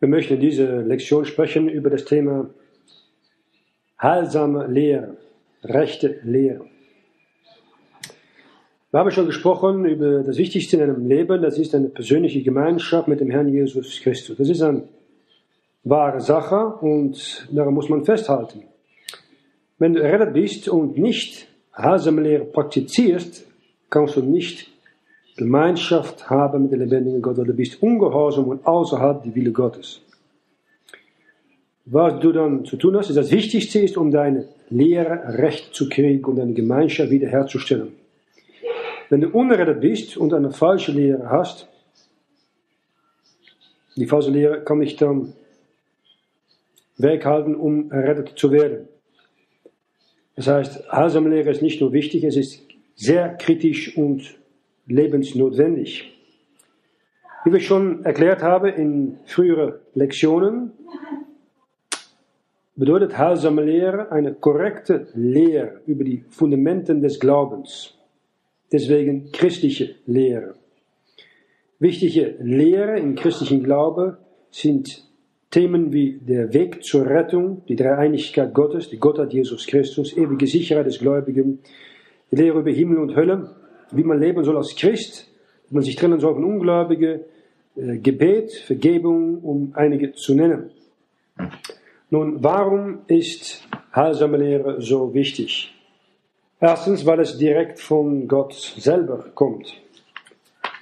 Wir möchten in dieser Lektion sprechen über das Thema heilsame Lehre, rechte Lehre. Wir haben schon gesprochen über das Wichtigste in einem Leben, das ist eine persönliche Gemeinschaft mit dem Herrn Jesus Christus. Das ist eine wahre Sache und daran muss man festhalten. Wenn du errettet bist und nicht heilsame Lehre praktizierst, kannst du nicht Gemeinschaft haben mit dem lebendigen Gott, oder du bist ungehorsam und außerhalb der Wille Gottes. Was du dann zu tun hast, ist das Wichtigste ist, um deine Lehre recht zu kriegen und deine Gemeinschaft wiederherzustellen. Wenn du unerrettet bist und eine falsche Lehre hast, die falsche Lehre kann ich dann weghalten, um errettet zu werden. Das heißt, heilsame Lehre ist nicht nur wichtig, es ist sehr kritisch und lebensnotwendig. Wie wir schon erklärt haben in früheren Lektionen, bedeutet heilsame Lehre eine korrekte Lehre über die Fundamenten des Glaubens. Deswegen christliche Lehre. Wichtige Lehre im christlichen Glaube sind Themen wie der Weg zur Rettung, die Dreieinigkeit Gottes, die Gottheit Jesus Christus, ewige Sicherheit des Gläubigen, die Lehre über Himmel und Hölle, wie man leben soll als Christ, wie man sich trennen soll von Ungläubigen, äh, Gebet, Vergebung, um einige zu nennen. Nun, warum ist heilsame Lehre so wichtig? Erstens, weil es direkt von Gott selber kommt.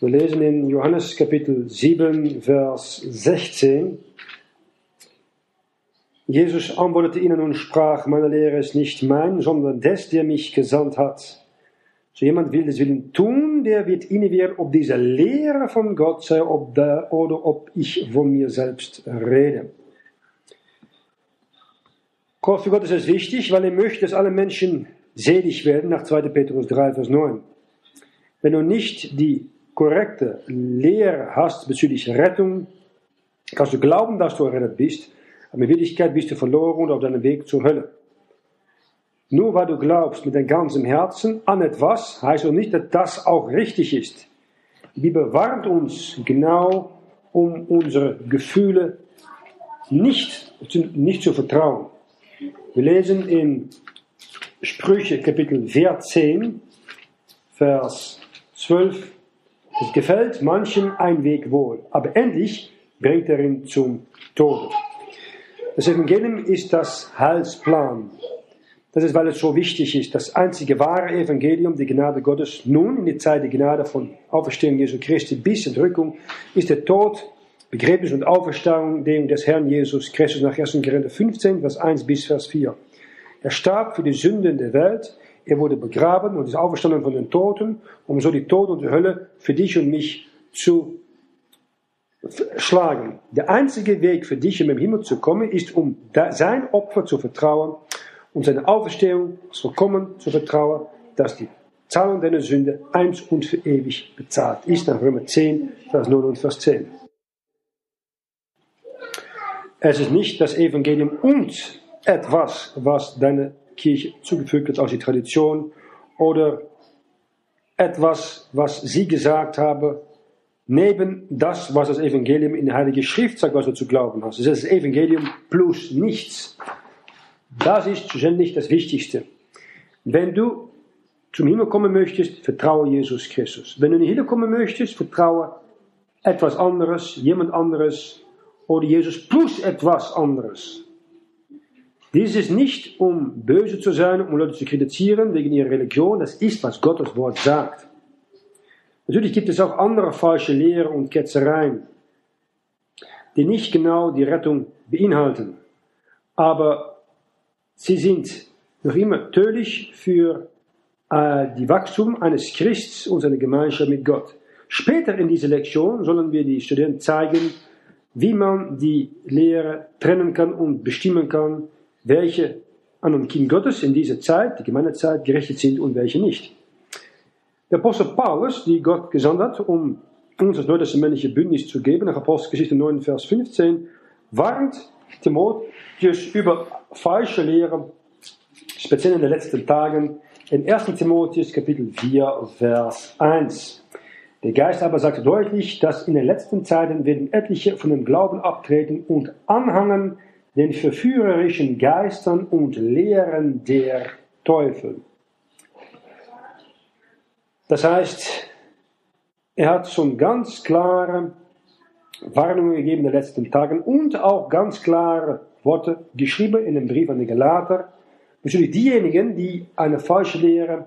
Wir lesen in Johannes Kapitel 7, Vers 16. Jesus antwortete ihnen und sprach, meine Lehre ist nicht mein, sondern des, der mich gesandt hat. So jemand will das Willen tun, der wird innewerden, ob diese Lehre von Gott sei ob da, oder ob ich von mir selbst rede. Für Gott ist es wichtig, weil er möchte, dass alle Menschen selig werden, nach 2. Petrus 3, Vers 9. Wenn du nicht die korrekte Lehre hast bezüglich Rettung, kannst du glauben, dass du errettet bist, aber in Wirklichkeit bist du verloren und auf deinem Weg zur Hölle. Nur weil du glaubst mit deinem ganzen Herzen an etwas, heißt das nicht, dass das auch richtig ist. Die Bibel warnt uns genau, um unsere Gefühle nicht, nicht zu vertrauen. Wir lesen in Sprüche Kapitel 14, Vers 12. Es gefällt manchem ein Weg wohl, aber endlich bringt er ihn zum Tode. Das Evangelium ist das Heilsplan. Das ist, weil es so wichtig ist. Das einzige wahre Evangelium, die Gnade Gottes, nun in die Zeit der Gnade von Auferstehung Jesu Christi bis Entrückung, ist der Tod, Begräbnis und Auferstehung des Herrn Jesus Christus nach 1. Korinther 15, Vers 1 bis Vers 4. Er starb für die Sünden der Welt, er wurde begraben und ist auferstanden von den Toten, um so die Tod und die Hölle für dich und mich zu schlagen. Der einzige Weg für dich, um im Himmel zu kommen, ist, um sein Opfer zu vertrauen und seine Auferstehung vollkommen zu vertrauen, dass die Zahlung deiner Sünde eins und für ewig bezahlt ist, nach Römer 10, Vers 9 und Vers 10. Es ist nicht das Evangelium und etwas, was deine Kirche zugefügt hat aus die Tradition oder etwas, was sie gesagt haben, neben das, was das Evangelium in der Heiligen Schrift sagt, was du zu glauben hast. Es ist das Evangelium plus nichts. Das ist schlussendlich das Wichtigste. Wenn du zum Himmel kommen möchtest, vertraue Jesus Christus. Wenn du in den Himmel kommen möchtest, vertraue etwas anderes, jemand anderes oder Jesus plus etwas anderes. Dies ist nicht, um böse zu sein, um Leute zu kritisieren wegen ihrer Religion. Das ist, was Gottes Wort sagt. Natürlich gibt es auch andere falsche Lehren und Ketzereien, die nicht genau die Rettung beinhalten. Aber Sie sind noch immer tödlich für äh, die Wachstum eines Christs und seiner Gemeinschaft mit Gott. Später in dieser Lektion sollen wir die Studenten zeigen, wie man die Lehre trennen kann und bestimmen kann, welche an dem Kind Gottes in dieser Zeit, die Gemeindezeit, gerichtet sind und welche nicht. Der Apostel Paulus, die Gott gesandt hat, um uns das neue männliche Bündnis zu geben, nach Apostelgeschichte 9, Vers 15, warnt Timotheus über falsche Lehre, speziell in den letzten Tagen, in 1. Timotheus Kapitel 4, Vers 1. Der Geist aber sagt deutlich, dass in den letzten Zeiten werden etliche von dem Glauben abtreten und anhangen den verführerischen Geistern und Lehren der Teufel. Das heißt, er hat schon ganz klare Warnungen gegeben in den letzten Tagen und auch ganz klare Worte geschrieben in dem Brief an die Galater. Natürlich diejenigen, die eine falsche Lehre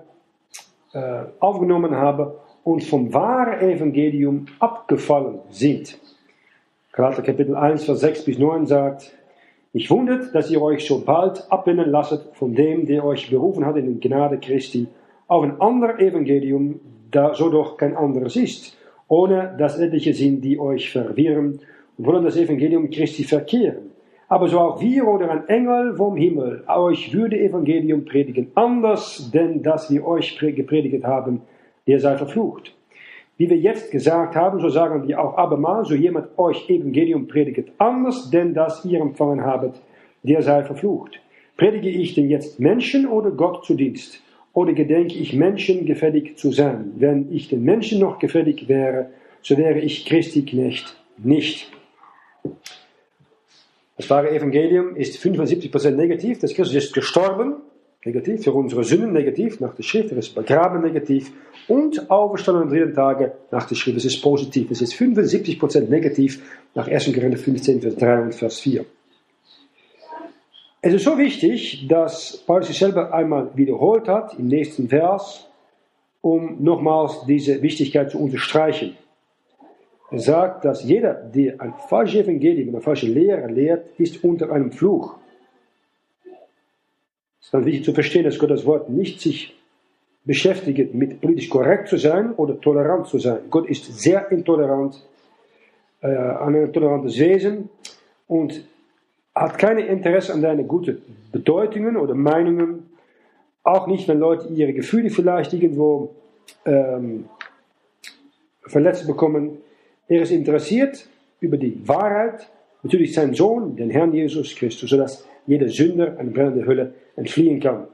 äh, aufgenommen haben und vom wahren Evangelium abgefallen sind. Galater Kapitel 1, Vers 6 bis 9 sagt, ich wundert, dass ihr euch so bald abwenden lasset von dem, der euch berufen hat in die Gnade Christi, auf ein anderes Evangelium, da so doch kein anderes ist, ohne dass etliche sind, die euch verwirren und wollen das Evangelium Christi verkehren. Aber so auch wir oder ein Engel vom Himmel euch würde Evangelium predigen, anders denn das wir euch gepredigt haben, der sei verflucht. Wie wir jetzt gesagt haben, so sagen wir auch abermal, so jemand euch Evangelium predigt, anders denn das ihr empfangen habet, der sei verflucht. Predige ich denn jetzt Menschen oder Gott zu Dienst? Oder gedenke ich Menschen gefällig zu sein? Wenn ich den Menschen noch gefällig wäre, so wäre ich Christi Knecht nicht. Das wahre Evangelium ist 75% negativ, das Christus ist gestorben, negativ, für unsere Sünden negativ, nach der Schrift, er ist begraben negativ und auferstanden am dritten Tage nach der Schrift, es ist positiv. Es ist 75% negativ nach 1. Korinther 15, Vers 3 und Vers 4. Es ist so wichtig, dass Paulus sich selber einmal wiederholt hat im nächsten Vers, um nochmals diese Wichtigkeit zu unterstreichen. Er sagt, dass jeder, der ein falsches Evangelium, eine falsche Lehre lehrt, ist unter einem Fluch. Es ist dann wichtig zu verstehen, dass Gott das Wort nicht sich beschäftigt mit politisch korrekt zu sein oder tolerant zu sein. Gott ist sehr intolerant, äh, ein tolerantes Wesen und hat kein Interesse an deine guten Bedeutungen oder Meinungen. Auch nicht, wenn Leute ihre Gefühle vielleicht irgendwo ähm, verletzt bekommen. Er ist interessiert über die Wahrheit, natürlich sein Sohn, den Herrn Jesus Christus, sodass jeder Sünder eine brennende Hölle entfliehen kann.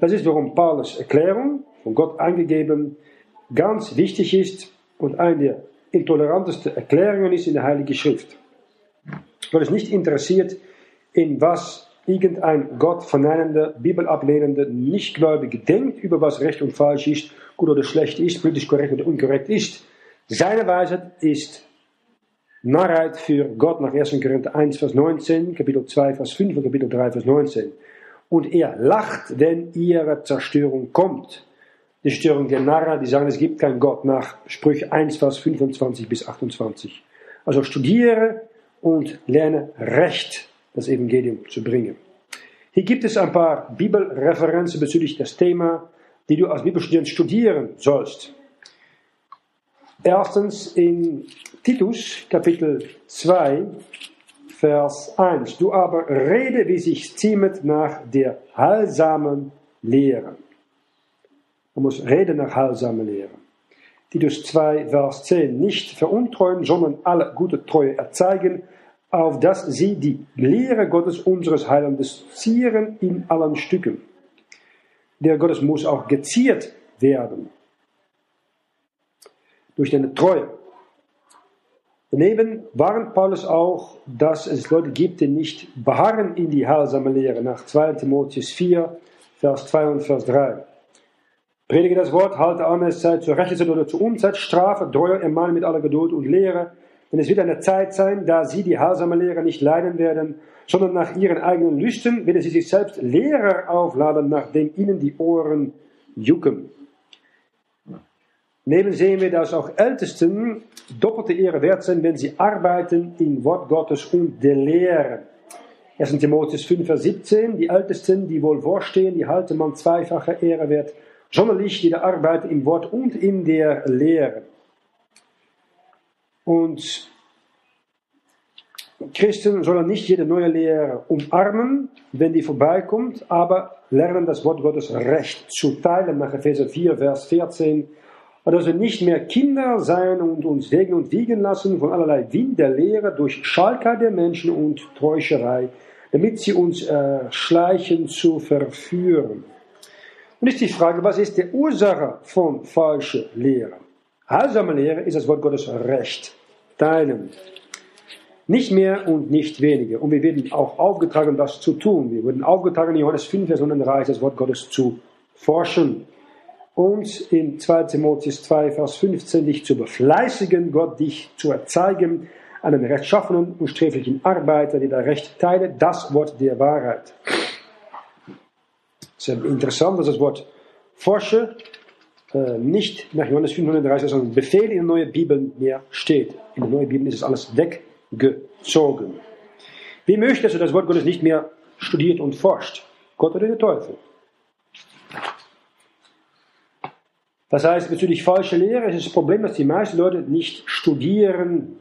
Das ist, warum Paulus Erklärung von Gott eingegeben ganz wichtig ist und eine der intolerantesten Erklärungen ist in der Heiligen Schrift. Gott ist nicht interessiert in was irgendein Gott verneinende, Bibelablehnende, Nichtgläubige denkt, über was recht und falsch ist, gut oder schlecht ist, politisch korrekt oder unkorrekt ist. Seine Weisheit ist Narrheit für Gott nach 1. Korinther 1, Vers 19, Kapitel 2, Vers 5 und Kapitel 3, Vers 19. Und er lacht, wenn ihre Zerstörung kommt. Die Störung der Narrer, die sagen, es gibt keinen Gott nach Sprüche 1, Vers 25 bis 28. Also studiere und lerne Recht, das Evangelium zu bringen. Hier gibt es ein paar Bibelreferenzen bezüglich des Themas, die du als Bibelstudent studieren sollst. Erstens in Titus Kapitel 2, Vers 1. Du aber rede, wie sich ziemet nach der heilsamen Lehre. Man muss reden nach heilsamer Lehre. Titus 2, Vers 10. Nicht veruntreuen, sondern alle gute Treue erzeigen, auf dass sie die Lehre Gottes unseres Heilandes zieren in allen Stücken. Der Gottes muss auch geziert werden. Durch deine Treue. Daneben warnt Paulus auch, dass es Leute gibt, die nicht beharren in die heilsame Lehre, nach 2 Timotheus 4, Vers 2 und Vers 3. Predige das Wort, halte sei zur Rechtszeit oder zur Unzeit, strafe, treue, ermahne mit aller Geduld und Lehre. Denn es wird eine Zeit sein, da sie die heilsame Lehre nicht leiden werden, sondern nach ihren eigenen Lüsten werden sie sich selbst Lehrer aufladen, nachdem ihnen die Ohren jucken. Neben sehen wir, dass auch Ältesten doppelte Ehre wert sind, wenn sie arbeiten im Wort Gottes und der Lehre. 1. Timotheus 5, Vers 17, die Ältesten, die wohl vorstehen, die halten man zweifache Ehre wert, sonderlich die da arbeiten im Wort und in der Lehre. Und Christen sollen nicht jede neue Lehre umarmen, wenn die vorbeikommt, aber lernen das Wort Gottes recht zu teilen, nach Epheser 4, Vers 14 dass wir nicht mehr Kinder sein und uns wegen und wiegen lassen von allerlei Wind der Lehre durch Schalkheit der Menschen und Täuscherei, damit sie uns äh, schleichen zu verführen. Und ist die Frage, was ist die Ursache von falscher Lehre? Heilsame Lehre ist das Wort Gottes Recht. Teilen. Nicht mehr und nicht weniger. Und wir werden auch aufgetragen, das zu tun. Wir wurden aufgetragen, in Johannes 5, Vers 39, das Wort Gottes zu forschen. Und in 2 Timotheus 2, Vers 15, dich zu befleißigen, Gott dich zu erzeigen, einen rechtschaffenen und sträflichen Arbeiter, der Recht teile, das Wort der Wahrheit. Es ist interessant, dass das Wort forsche nicht nach Johannes 530, sondern Befehl in der neuen Bibel mehr steht. In der neuen Bibel ist es alles weggezogen. Wie möchtest du das Wort Gottes nicht mehr studiert und forscht? Gott oder der Teufel? Das heißt, bezüglich falsche Lehre ist das Problem, dass die meisten Leute nicht studieren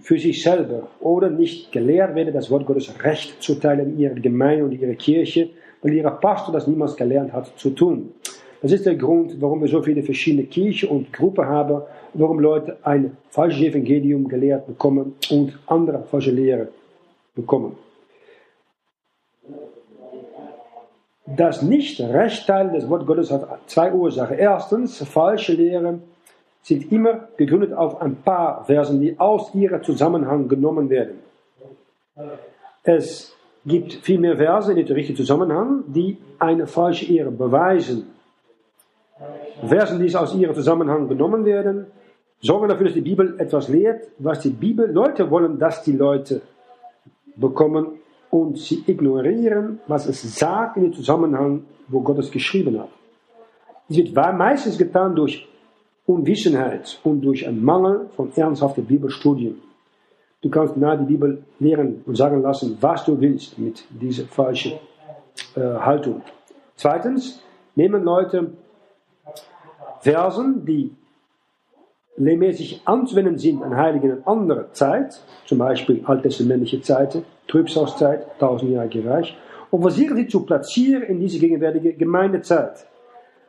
für sich selber oder nicht gelehrt werden, das Wort Gottes recht zu teilen in ihrer Gemeinde und ihrer Kirche, weil ihr Pastor das niemals gelernt hat zu tun. Das ist der Grund, warum wir so viele verschiedene Kirchen und Gruppen haben, warum Leute ein falsches Evangelium gelehrt bekommen und andere falsche Lehre bekommen. Das Nicht-Rechtteilen des Wort Gottes hat zwei Ursachen. Erstens, falsche Lehren sind immer gegründet auf ein paar Versen, die aus ihrem Zusammenhang genommen werden. Es gibt viel mehr Verse in den richtigen Zusammenhang, die eine falsche Ehre beweisen. Versen, die aus ihrem Zusammenhang genommen werden, sorgen dafür, dass die Bibel etwas lehrt, was die Bibel, Leute wollen, dass die Leute bekommen und sie ignorieren, was es sagt in dem Zusammenhang, wo Gott es geschrieben hat. Es wird meistens getan durch Unwissenheit und durch einen Mangel von ernsthaften Bibelstudien. Du kannst nahe die Bibel lehren und sagen lassen, was du willst mit dieser falschen äh, Haltung. Zweitens, nehmen Leute Versen, die lehrmäßig anzuwenden sind an Heiligen in anderer Zeit, zum Beispiel alttestamentliche Zeiten, Trübsalzeit, tausendjährige Reich, und versuchen sie zu platzieren in diese gegenwärtige Gemeindezeit.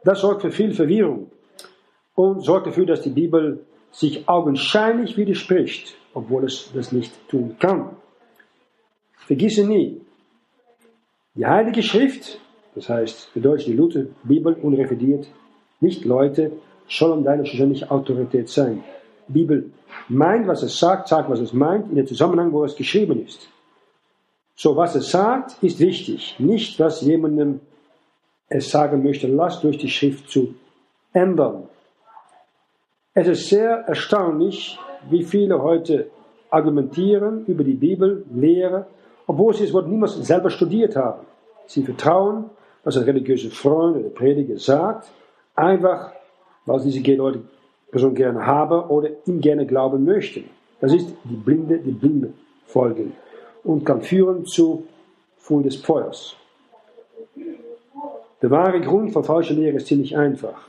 Das sorgt für viel Verwirrung und sorgt dafür, dass die Bibel sich augenscheinlich widerspricht, obwohl es das nicht tun kann. Vergisse nie, die Heilige Schrift, das heißt für Deutsch die Luther Bibel unrevidiert, nicht Leute sollen deine schlussendliche Autorität sein. Die Bibel meint, was es sagt, sagt, was es meint, in dem Zusammenhang, wo es geschrieben ist. So, was es sagt, ist wichtig. Nicht, was jemandem es sagen möchte, lass durch die Schrift zu ändern. Es ist sehr erstaunlich, wie viele heute argumentieren über die Bibel, Lehre, obwohl sie das Wort niemals selber studiert haben. Sie vertrauen, was ein religiöser Freund oder Prediger sagt Einfach, sie diese Leute Person gerne haben oder ihm gerne glauben möchten. Das ist die blinde, die blinde Folgen und kann führen zu Feuer des Feuers. Der wahre Grund von falscher Lehre ist ziemlich einfach.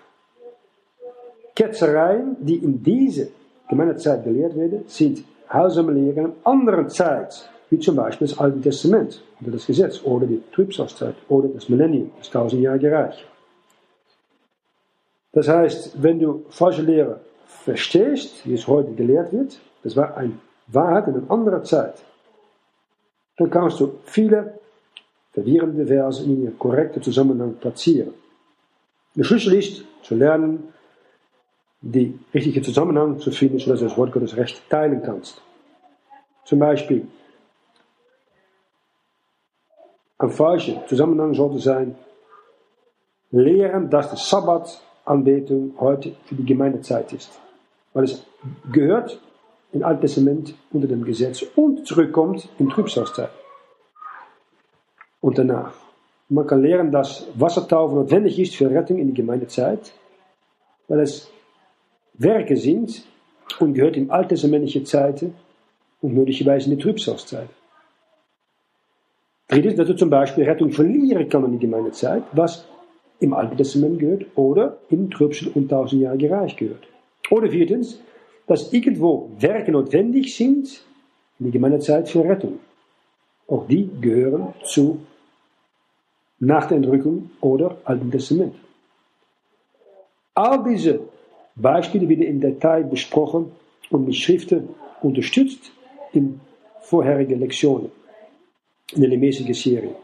Ketzereien, die in dieser Gemeindezeit gelehrt werden, sind heilsame Lehren anderen Zeit, wie zum Beispiel das Alte Testament oder das Gesetz oder die Trübsalzeit oder das Millennium, das tausendjährige Reich. Das heißt, wenn du falsche Lehre verstehst, wie es heute gelehrt wird, das war eine Wahrheit in einer anderen Zeit, dann kannst du viele verwirrende Verse in ihren korrekten Zusammenhang platzieren. Der Schlüssel ist, zu lernen, die richtige Zusammenhang zu finden, sodass du das Wort Gottes recht teilen kannst. Zum Beispiel, ein falscher Zusammenhang sollte sein, lehren, dass der Sabbat Anbetung heute für die Gemeindezeit ist. Weil es gehört im Alten Testament unter dem Gesetz und zurückkommt in Trübsalzeit. Und danach. Man kann lernen, dass Wassertaufe notwendig ist für Rettung in die Gemeindezeit, weil es Werke sind und gehört in alttestamentliche Zeiten und möglicherweise in die Trübsalzeit. Drittens, dass du zum Beispiel Rettung verlieren kann in die Gemeindezeit, was im Alten Testament gehört oder im Trübsel und tausendjährige Reich gehört. Oder viertens, dass irgendwo Werke notwendig sind in die Gemeindezeit für Rettung. Auch die gehören zu nach der Entrückung oder Alten Testament. All diese Beispiele werden im Detail besprochen und mit Schriften unterstützt in vorherigen Lektionen in der mäßigen Serie.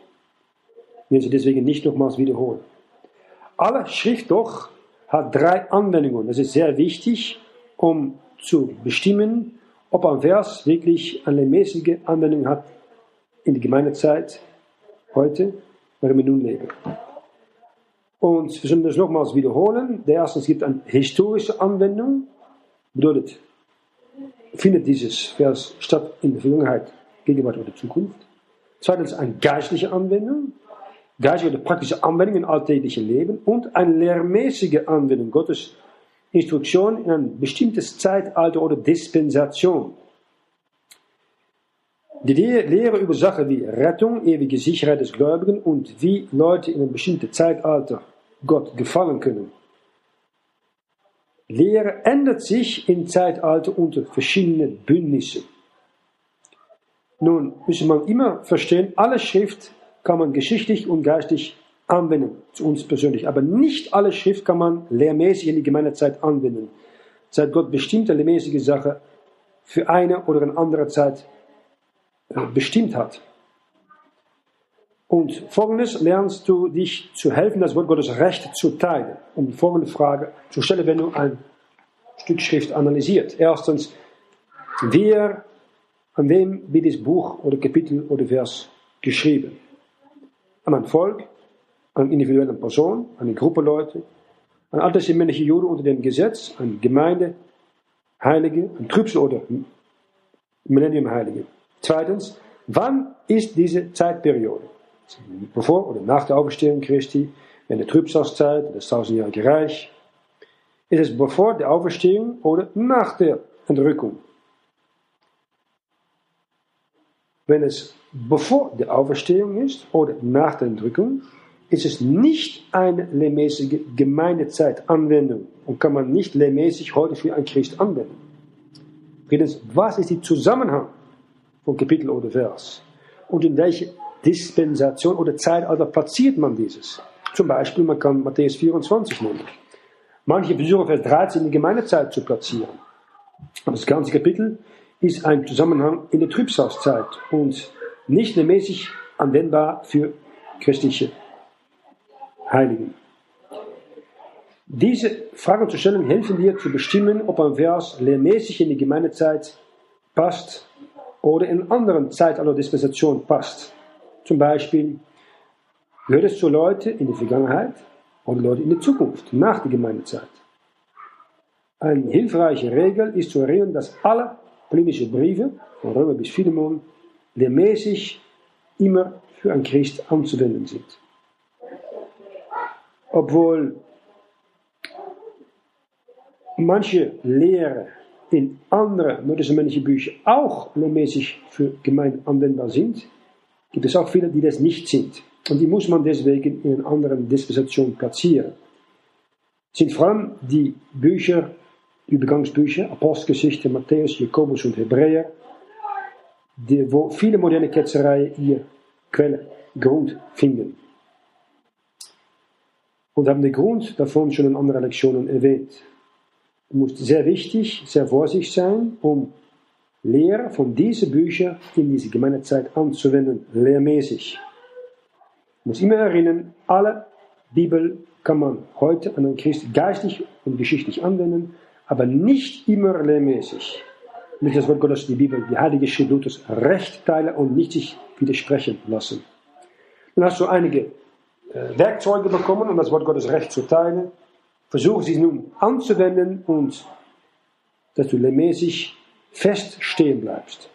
Ich will sie deswegen nicht nochmals wiederholen. Alle Schrift doch hat drei Anwendungen. Das ist sehr wichtig um zu bestimmen, ob ein Vers wirklich eine mäßige Anwendung hat in der Gemeindezeit heute, worin wir nun leben. Und wir sollen das nochmals wiederholen. Der erste, es gibt eine historische Anwendung. Bedeutet, findet dieses Vers statt in der Vergangenheit, Gegenwart oder Zukunft. Zweitens eine geistliche Anwendung. Geistliche oder praktische Anwendung im alltäglichen Leben. Und eine lehrmäßige Anwendung. Gottes Instruktion in ein bestimmtes Zeitalter oder Dispensation. Die Lehre über Sachen wie Rettung, ewige Sicherheit des Gläubigen und wie Leute in einem bestimmten Zeitalter Gott gefallen können. Lehre ändert sich im Zeitalter unter verschiedenen Bündnissen. Nun muss man immer verstehen, alle Schrift kann man geschichtlich und geistig anwenden, zu uns persönlich. Aber nicht alle Schrift kann man lehrmäßig in die Gemeindezeit anwenden. Seit Gott bestimmte lehrmäßige Sache für eine oder eine andere Zeit äh, bestimmt hat. Und folgendes lernst du dich zu helfen, das Wort Gottes Recht zu teilen, um die folgende Frage zu stellen, wenn du ein Stück Schrift analysiert. Erstens, wer, an wem wird das Buch oder Kapitel oder Vers geschrieben? An ein Volk, an individuelle Person, an eine Gruppe Leute, an alttestamentliche Juden unter dem Gesetz, an Gemeinde, Heilige, an Trübsel oder Millennium Heilige. Zweitens, wann ist diese Zeitperiode? bevor oder nach der Auferstehung Christi, in der Trübsalzeit, das tausendjährige Reich. Ist es bevor der Auferstehung oder nach der Entrückung? Wenn es bevor der Auferstehung ist oder nach der Entrückung, ist es nicht eine lehrmäßige Gemeindezeitanwendung und kann man nicht lehrmäßig heute für ein Christ anwenden. Drittens, was ist der Zusammenhang von Kapitel oder Vers? Und in welche Dispensation oder Zeitalter platziert man dieses? Zum Beispiel, man kann Matthäus 24 nehmen. Manche versuchen Vers 13 in die Gemeindezeit zu platzieren. Aber das ganze Kapitel ist ein Zusammenhang in der Trübsalzeit und nicht mäßig anwendbar für christliche Heiligen. Diese Fragen zu stellen helfen dir zu bestimmen, ob ein Vers lehrmäßig in die Gemeindezeit passt oder in anderen Zeitalter Dispensation passt. Zum Beispiel, gehört es zu Leuten in der Vergangenheit oder Leute in der Zukunft, nach der Gemeindezeit. Eine hilfreiche Regel ist zu erinnern, dass alle politische Briefe, von Römer bis Philemon, lehrmäßig immer für einen Christ anzuwenden sind. Obwohl manche Lehre in anderen neutestamentlichen Büchern auch lehrmäßig für Gemeinden anwendbar sind, gibt es auch viele, die das nicht sind. Und die muss man deswegen in einer anderen Dispensation platzieren. Es sind vor allem die Bücher, Übergangsbücher, Apostelgeschichte, Matthäus, Jakobus und Hebräer, die, wo viele moderne Ketzereien ihr Quelle, Grund finden. Und haben den Grund davon schon in anderen Lektionen erwähnt. Du musst sehr wichtig, sehr vorsichtig sein, um Lehre von diesen Büchern in diese Gemeindezeit anzuwenden, lehrmäßig. Ich muss immer erinnern, alle Bibel kann man heute an einen Christ geistig und geschichtlich anwenden, aber nicht immer lehrmäßig. Nicht das Wort Gottes, die Bibel, die Heilige Schrift Luthers, recht teilen und nicht sich widersprechen lassen. Dann hast du einige äh, Werkzeuge bekommen, um das Wort Gottes recht zu teilen. Versuche sie nun anzuwenden und dass du lehrmäßig fest stehen bleibst.